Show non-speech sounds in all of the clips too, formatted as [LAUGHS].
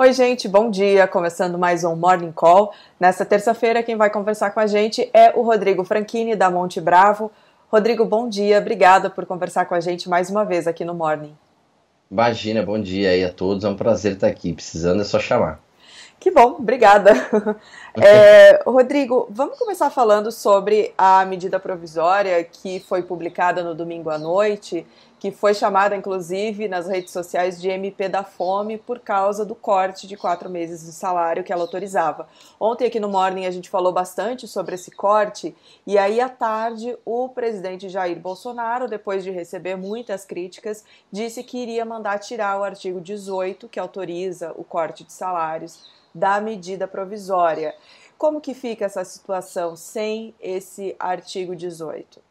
Oi, gente, bom dia. Começando mais um Morning Call. Nesta terça-feira, quem vai conversar com a gente é o Rodrigo Franchini, da Monte Bravo. Rodrigo, bom dia. Obrigada por conversar com a gente mais uma vez aqui no Morning. Imagina, bom dia aí a todos. É um prazer estar aqui. Precisando é só chamar. Que bom, obrigada. É, Rodrigo, vamos começar falando sobre a medida provisória que foi publicada no domingo à noite que foi chamada, inclusive, nas redes sociais de MP da Fome por causa do corte de quatro meses de salário que ela autorizava. Ontem, aqui no Morning, a gente falou bastante sobre esse corte, e aí à tarde, o presidente Jair Bolsonaro, depois de receber muitas críticas, disse que iria mandar tirar o artigo 18, que autoriza o corte de salários, da medida provisória. Como que fica essa situação sem esse artigo 18?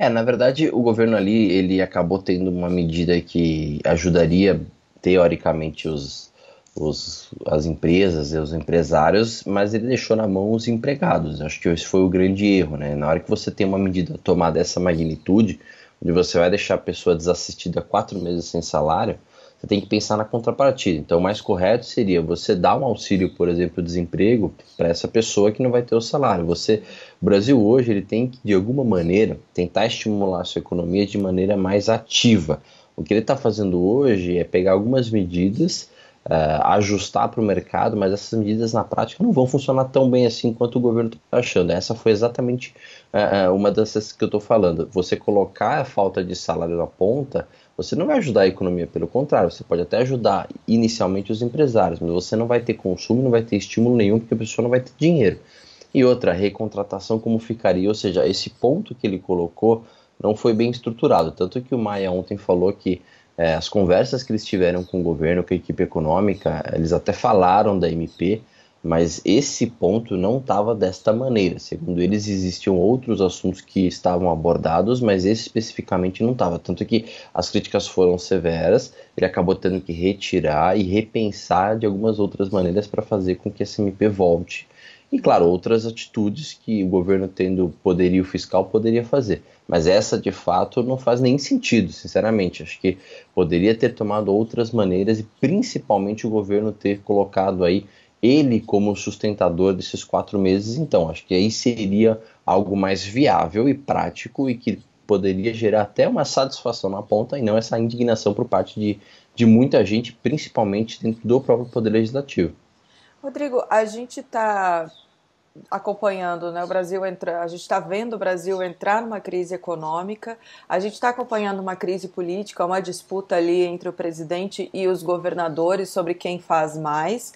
É, na verdade, o governo ali, ele acabou tendo uma medida que ajudaria, teoricamente, os, os, as empresas e os empresários, mas ele deixou na mão os empregados. Acho que esse foi o grande erro, né? Na hora que você tem uma medida tomada dessa magnitude, onde você vai deixar a pessoa desassistida quatro meses sem salário, você tem que pensar na contrapartida. Então, o mais correto seria você dar um auxílio, por exemplo, desemprego para essa pessoa que não vai ter o salário. Você, o Brasil hoje, ele tem que de alguma maneira tentar estimular a sua economia de maneira mais ativa. O que ele está fazendo hoje é pegar algumas medidas, uh, ajustar para o mercado, mas essas medidas na prática não vão funcionar tão bem assim quanto o governo está achando. Essa foi exatamente uh, uma dessas que eu estou falando. Você colocar a falta de salário na ponta você não vai ajudar a economia, pelo contrário, você pode até ajudar inicialmente os empresários, mas você não vai ter consumo, não vai ter estímulo nenhum, porque a pessoa não vai ter dinheiro. E outra, recontratação como ficaria, ou seja, esse ponto que ele colocou não foi bem estruturado. Tanto que o Maia ontem falou que é, as conversas que eles tiveram com o governo, com a equipe econômica, eles até falaram da MP, mas esse ponto não estava desta maneira. Segundo eles, existiam outros assuntos que estavam abordados, mas esse especificamente não estava. Tanto que as críticas foram severas, ele acabou tendo que retirar e repensar de algumas outras maneiras para fazer com que esse MP volte. E, claro, outras atitudes que o governo, tendo poderio fiscal, poderia fazer. Mas essa, de fato, não faz nem sentido, sinceramente. Acho que poderia ter tomado outras maneiras e, principalmente, o governo ter colocado aí ele como sustentador desses quatro meses, então acho que aí seria algo mais viável e prático e que poderia gerar até uma satisfação na ponta e não essa indignação por parte de, de muita gente, principalmente dentro do próprio Poder Legislativo. Rodrigo, a gente está acompanhando, né? O Brasil entra, a gente está vendo o Brasil entrar numa crise econômica, a gente está acompanhando uma crise política, uma disputa ali entre o presidente e os governadores sobre quem faz mais.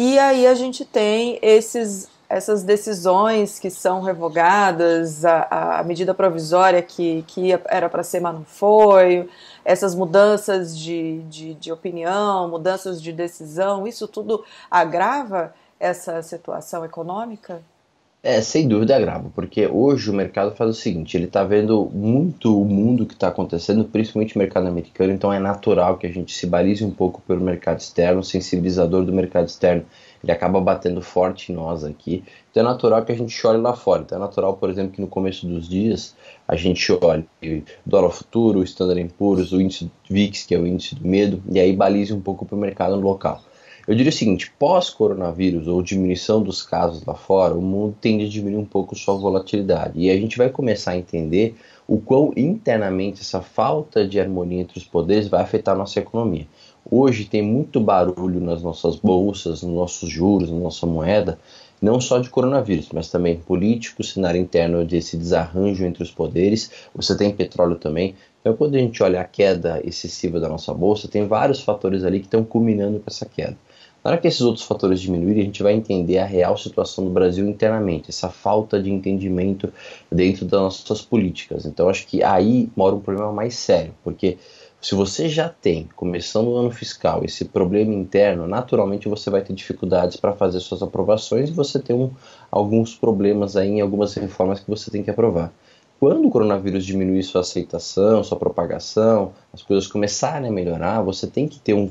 E aí a gente tem esses, essas decisões que são revogadas, a, a medida provisória que, que era para ser, mas não foi, essas mudanças de, de, de opinião, mudanças de decisão, isso tudo agrava essa situação econômica? É, sem dúvida agrava, porque hoje o mercado faz o seguinte, ele está vendo muito o mundo que está acontecendo, principalmente o mercado americano, então é natural que a gente se balize um pouco pelo mercado externo, o sensibilizador do mercado externo, ele acaba batendo forte em nós aqui, então é natural que a gente olhe lá fora, então é natural, por exemplo, que no começo dos dias a gente olhe dólar futuro, o Standard Poor's, o índice VIX, que é o índice do medo, e aí balize um pouco para o mercado local. Eu diria o seguinte: pós-coronavírus ou diminuição dos casos lá fora, o mundo tende a diminuir um pouco sua volatilidade. E a gente vai começar a entender o quão internamente essa falta de harmonia entre os poderes vai afetar a nossa economia. Hoje tem muito barulho nas nossas bolsas, nos nossos juros, na nossa moeda, não só de coronavírus, mas também político, cenário interno desse desarranjo entre os poderes. Você tem petróleo também. Então, quando a gente olha a queda excessiva da nossa bolsa, tem vários fatores ali que estão culminando com essa queda. Na hora que esses outros fatores diminuírem, a gente vai entender a real situação do Brasil internamente, essa falta de entendimento dentro das nossas políticas. Então, acho que aí mora um problema mais sério, porque se você já tem, começando o ano fiscal, esse problema interno, naturalmente você vai ter dificuldades para fazer suas aprovações e você tem um, alguns problemas aí em algumas reformas que você tem que aprovar. Quando o coronavírus diminuir sua aceitação, sua propagação, as coisas começarem a melhorar, você tem que ter um,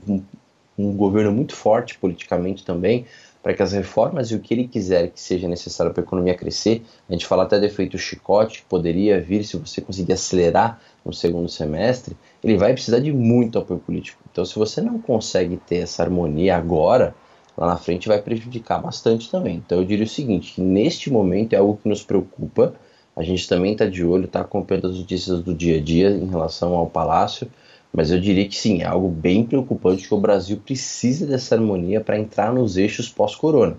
um governo muito forte politicamente também, para que as reformas e o que ele quiser que seja necessário para a economia crescer, a gente fala até do efeito chicote, que poderia vir se você conseguir acelerar no segundo semestre, ele vai precisar de muito apoio político. Então, se você não consegue ter essa harmonia agora, lá na frente vai prejudicar bastante também. Então, eu diria o seguinte, que neste momento é algo que nos preocupa, a gente também está de olho, está acompanhando as notícias do dia a dia em relação ao Palácio, mas eu diria que sim, é algo bem preocupante que o Brasil precisa dessa harmonia para entrar nos eixos pós-corona.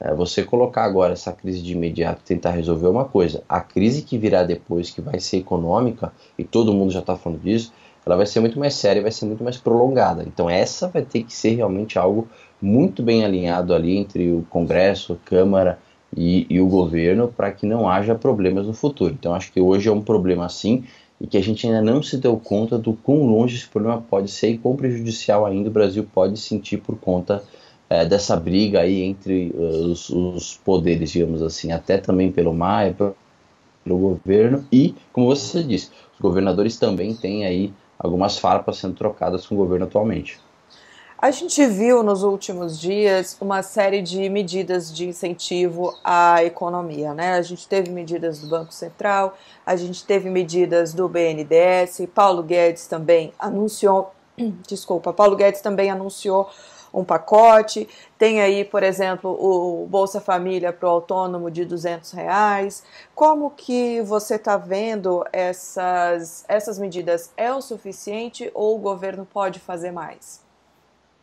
É, você colocar agora essa crise de imediato tentar resolver uma coisa, a crise que virá depois, que vai ser econômica, e todo mundo já está falando disso, ela vai ser muito mais séria, vai ser muito mais prolongada. Então essa vai ter que ser realmente algo muito bem alinhado ali entre o Congresso, a Câmara e, e o governo para que não haja problemas no futuro. Então acho que hoje é um problema assim e que a gente ainda não se deu conta do quão longe esse problema pode ser e quão prejudicial ainda o Brasil pode sentir por conta é, dessa briga aí entre uh, os, os, poderes, digamos assim, até também pelo MAE, pelo governo e, como você disse, os governadores também têm aí algumas farpas sendo trocadas com o governo atualmente. A gente viu nos últimos dias uma série de medidas de incentivo à economia, né? A gente teve medidas do Banco Central, a gente teve medidas do BNDES, Paulo Guedes também anunciou, [CLEARS THROAT] desculpa, Paulo Guedes também anunciou um pacote. Tem aí, por exemplo, o Bolsa Família para o autônomo de 200 reais. Como que você está vendo essas, essas medidas? É o suficiente ou o governo pode fazer mais?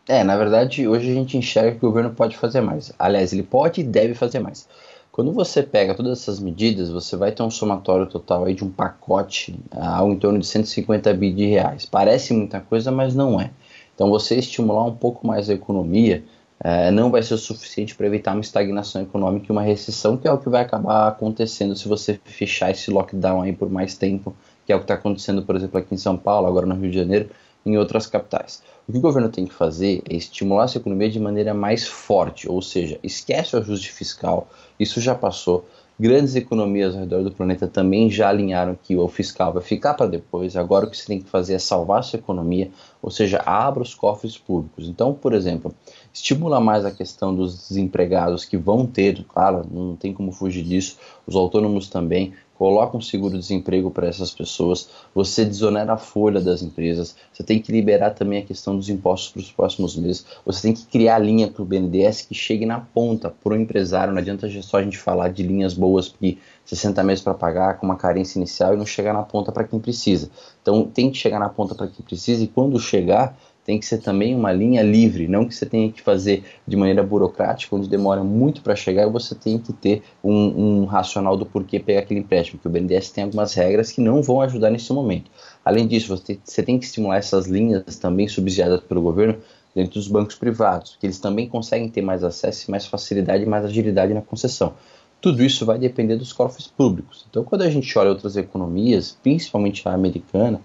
É, na verdade, hoje a gente enxerga que o governo pode fazer mais. Aliás, ele pode e deve fazer mais. Quando você pega todas essas medidas, você vai ter um somatório total aí de um pacote ao em torno de 150 bi de reais. Parece muita coisa, mas não é. Então, você estimular um pouco mais a economia é, não vai ser o suficiente para evitar uma estagnação econômica e uma recessão, que é o que vai acabar acontecendo se você fechar esse lockdown aí por mais tempo, que é o que está acontecendo, por exemplo, aqui em São Paulo, agora no Rio de Janeiro, em outras capitais. O que o governo tem que fazer é estimular essa economia de maneira mais forte, ou seja, esquece o ajuste fiscal, isso já passou. Grandes economias ao redor do planeta também já alinharam que o fiscal vai ficar para depois. Agora o que você tem que fazer é salvar a sua economia, ou seja, abra os cofres públicos. Então, por exemplo, estimula mais a questão dos desempregados que vão ter, claro, não tem como fugir disso, os autônomos também, coloca um seguro-desemprego para essas pessoas, você desonera a folha das empresas, você tem que liberar também a questão dos impostos para os próximos meses, você tem que criar linha para o BNDES que chegue na ponta para o empresário, não adianta só a gente falar de linhas boas que 60 meses para pagar com uma carência inicial e não chegar na ponta para quem precisa. Então tem que chegar na ponta para quem precisa e quando chegar tem que ser também uma linha livre, não que você tenha que fazer de maneira burocrática, onde demora muito para chegar você tem que ter um, um, racional do porquê pegar aquele empréstimo, porque o BNDES tem algumas regras que não vão ajudar nesse momento. Além disso, você, você tem que estimular essas linhas também subsidiadas pelo governo dentro dos bancos privados, que eles também conseguem ter mais acesso, mais facilidade mais agilidade na concessão. Tudo isso vai depender dos cofres públicos. Então, quando a gente olha outras economias, principalmente a americana,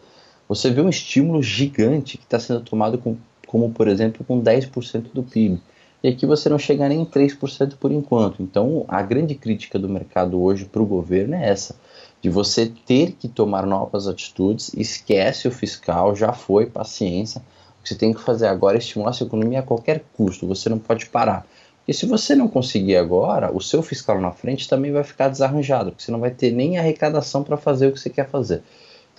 você vê um estímulo gigante que está sendo tomado com, como, por exemplo, com 10% do PIB. E aqui você não chega nem em 3% por enquanto. Então, a grande crítica do mercado hoje para o governo é essa: de você ter que tomar novas atitudes, esquece o fiscal, já foi, paciência. O que você tem que fazer agora é estimular a sua economia a qualquer custo, você não pode parar. E se você não conseguir agora, o seu fiscal na frente também vai ficar desarranjado, porque você não vai ter nem arrecadação para fazer o que você quer fazer.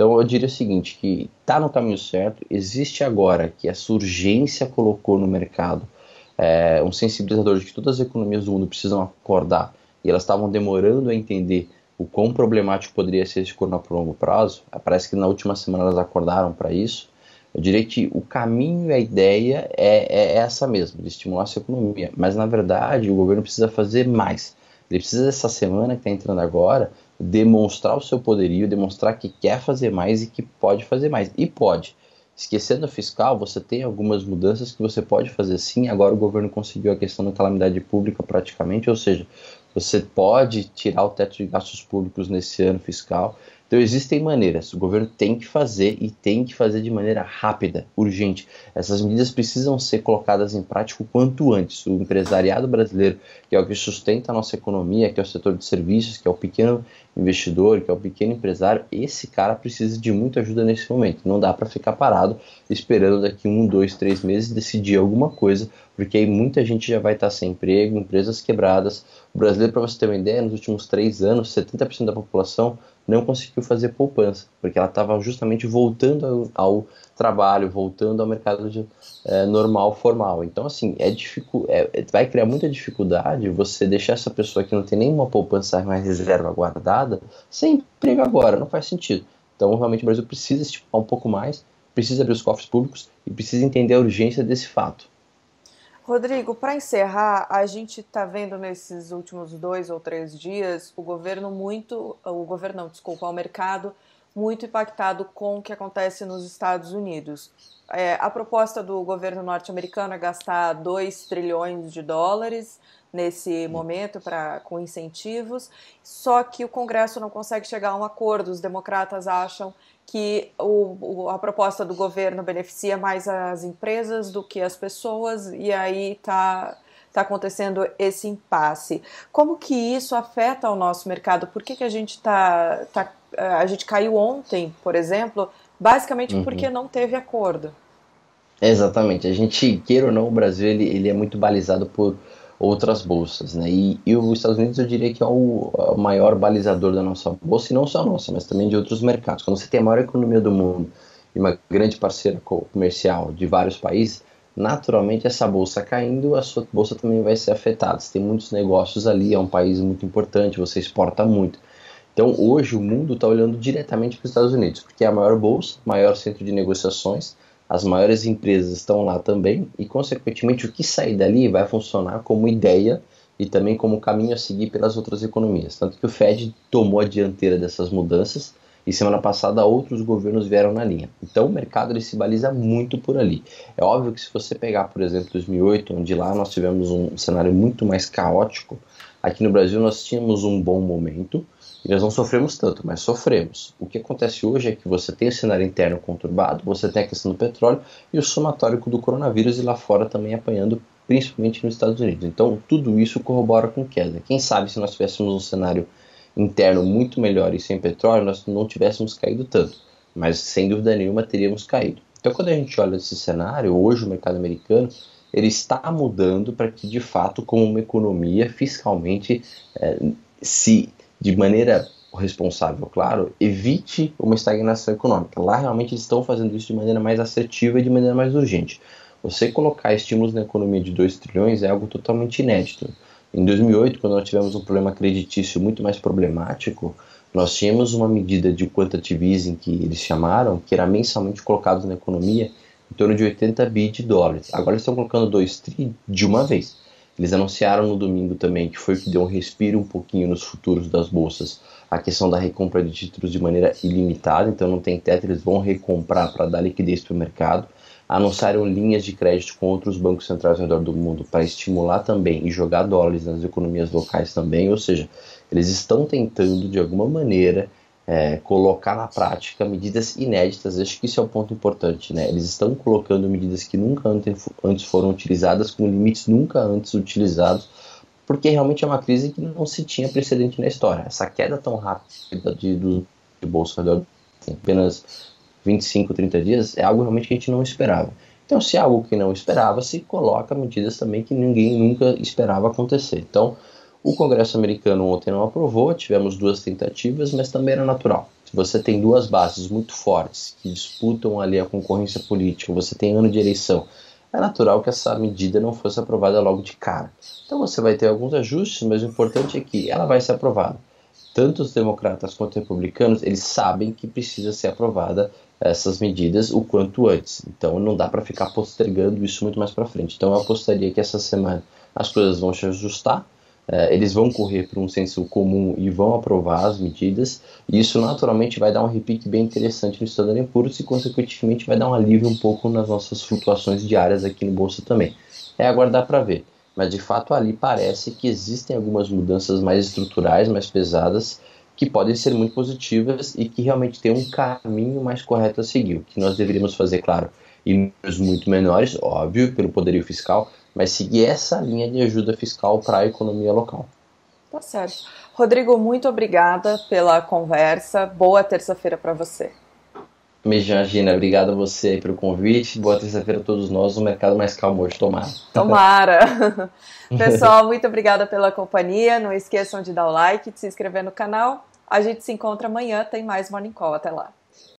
Então eu diria o seguinte, que está no caminho certo, existe agora que essa urgência colocou no mercado é, um sensibilizador de que todas as economias do mundo precisam acordar e elas estavam demorando a entender o quão problemático poderia ser esse corona por longo prazo. Parece que na última semana elas acordaram para isso. Eu diria que o caminho e a ideia é, é essa mesmo, de estimular essa economia. Mas na verdade o governo precisa fazer mais. Ele precisa dessa semana que está entrando agora demonstrar o seu poderio, demonstrar que quer fazer mais e que pode fazer mais. E pode. Esquecendo o fiscal, você tem algumas mudanças que você pode fazer sim. Agora o governo conseguiu a questão da calamidade pública praticamente, ou seja, você pode tirar o teto de gastos públicos nesse ano fiscal. Então existem maneiras, o governo tem que fazer e tem que fazer de maneira rápida, urgente. Essas medidas precisam ser colocadas em prática o quanto antes. O empresariado brasileiro, que é o que sustenta a nossa economia, que é o setor de serviços, que é o pequeno investidor, que é o pequeno empresário, esse cara precisa de muita ajuda nesse momento. Não dá para ficar parado esperando daqui um, dois, três meses decidir alguma coisa, porque aí muita gente já vai estar sem emprego, empresas quebradas. O brasileiro, para você ter uma ideia, nos últimos três anos, 70% da população não conseguiu fazer poupança, porque ela estava justamente voltando ao, trabalho, voltando ao mercado de, é, normal, formal. Então, assim, é, dificu é, vai criar muita dificuldade você deixar essa pessoa que não tem nenhuma poupança mais reserva guardada sem emprego agora, não faz sentido. Então, realmente, o Brasil precisa estimular um pouco mais, precisa abrir os cofres públicos e precisa entender a urgência desse fato. Rodrigo, para encerrar, a gente está vendo nesses últimos dois ou três dias o governo muito, o governo não, desculpa, o mercado muito impactado com o que acontece nos Estados Unidos. É, a proposta do governo norte-americano é gastar 2 trilhões de dólares nesse momento para com incentivos, só que o Congresso não consegue chegar a um acordo. Os democratas acham que o, a proposta do governo beneficia mais as empresas do que as pessoas, e aí está tá acontecendo esse impasse. Como que isso afeta o nosso mercado? Por que, que a gente tá, tá, a gente caiu ontem, por exemplo, basicamente uhum. porque não teve acordo? Exatamente. A gente, queira ou não, o Brasil ele, ele é muito balizado por outras bolsas, né? E, e, os Estados Unidos eu diria que é o, maior balizador da nossa bolsa, e não só nossa, mas também de outros mercados. Quando você tem a maior economia do mundo e uma grande parceira comercial de vários países, naturalmente essa bolsa caindo, a sua bolsa também vai ser afetada. Você tem muitos negócios ali, é um país muito importante, você exporta muito. Então hoje o mundo está olhando diretamente para os Estados Unidos, porque é a maior bolsa, maior centro de negociações, as maiores empresas estão lá também e, consequentemente, o que sair dali vai funcionar como ideia e também como caminho a seguir pelas outras economias. Tanto que o Fed tomou a dianteira dessas mudanças e semana passada outros governos vieram na linha. Então o mercado ele se baliza muito por ali. É óbvio que se você pegar, por exemplo, 2008, onde lá nós tivemos um cenário muito mais caótico, aqui no Brasil nós tínhamos um bom momento, e nós não sofremos tanto, mas sofremos. O que acontece hoje é que você tem o cenário interno conturbado, você tem a questão do petróleo e o somatório do coronavírus e lá fora também apanhando, principalmente nos Estados Unidos. Então, tudo isso corrobora com queda. Quem sabe se nós tivéssemos um cenário interno muito melhor e sem petróleo, nós não tivéssemos caído tanto. Mas, sem dúvida nenhuma, teríamos caído. Então, quando a gente olha esse cenário, hoje o mercado americano ele está mudando para que, de fato, como uma economia fiscalmente é, se de maneira responsável, claro, evite uma estagnação econômica. Lá realmente eles estão fazendo isso de maneira mais assertiva e de maneira mais urgente. Você colocar estímulos na economia de 2 trilhões é algo totalmente inédito. Em 2008, quando nós tivemos um problema creditício muito mais problemático, nós tínhamos uma medida de quantitative easing que eles chamaram, que era mensalmente colocado na economia em torno de 80 bi de dólares. Agora eles estão colocando 2 tri de uma vez. Eles anunciaram no domingo também que foi o que deu um respiro um pouquinho nos futuros das bolsas, a questão da recompra de títulos de maneira ilimitada, então não tem teto, eles vão recomprar para dar liquidez para o mercado. Anunciaram linhas de crédito com outros bancos centrais ao redor do mundo para estimular também e jogar dólares nas economias locais também, ou seja, eles estão tentando de alguma maneira é, colocar na prática medidas inéditas. Acho que isso é um ponto importante. Né? Eles estão colocando medidas que nunca antes foram utilizadas, com limites nunca antes utilizados, porque realmente é uma crise que não se tinha precedente na história. Essa queda tão rápida de, do, de bolsa em apenas 25, 30 dias é algo realmente que a gente não esperava. Então, se é algo que não esperava, se coloca medidas também que ninguém nunca esperava acontecer. Então, o Congresso americano ontem não aprovou, tivemos duas tentativas, mas também era natural. Se você tem duas bases muito fortes que disputam ali a concorrência política, você tem ano de eleição, é natural que essa medida não fosse aprovada logo de cara. Então você vai ter alguns ajustes, mas o importante é que ela vai ser aprovada. Tanto os democratas quanto os republicanos, eles sabem que precisa ser aprovada essas medidas o quanto antes. Então não dá para ficar postergando isso muito mais para frente. Então eu apostaria que essa semana as coisas vão se ajustar eles vão correr para um senso comum e vão aprovar as medidas, e isso naturalmente vai dar um repique bem interessante no Standard Poor's e, consequentemente, vai dar um alívio um pouco nas nossas flutuações diárias aqui no Bolsa também. É aguardar para ver, mas de fato ali parece que existem algumas mudanças mais estruturais, mais pesadas, que podem ser muito positivas e que realmente tem um caminho mais correto a seguir. O que nós deveríamos fazer, claro, em números muito menores, óbvio, pelo poderio fiscal, mas seguir essa linha de ajuda fiscal para a economia local. Tá certo. Rodrigo, muito obrigada pela conversa. Boa terça-feira para você. Imagina, obrigado a você pelo convite. Boa terça-feira a todos nós. Um mercado mais calmo hoje, tomara. Tomara. [LAUGHS] Pessoal, muito obrigada pela companhia. Não esqueçam de dar o like, de se inscrever no canal. A gente se encontra amanhã. Tem mais Morning Call. Até lá.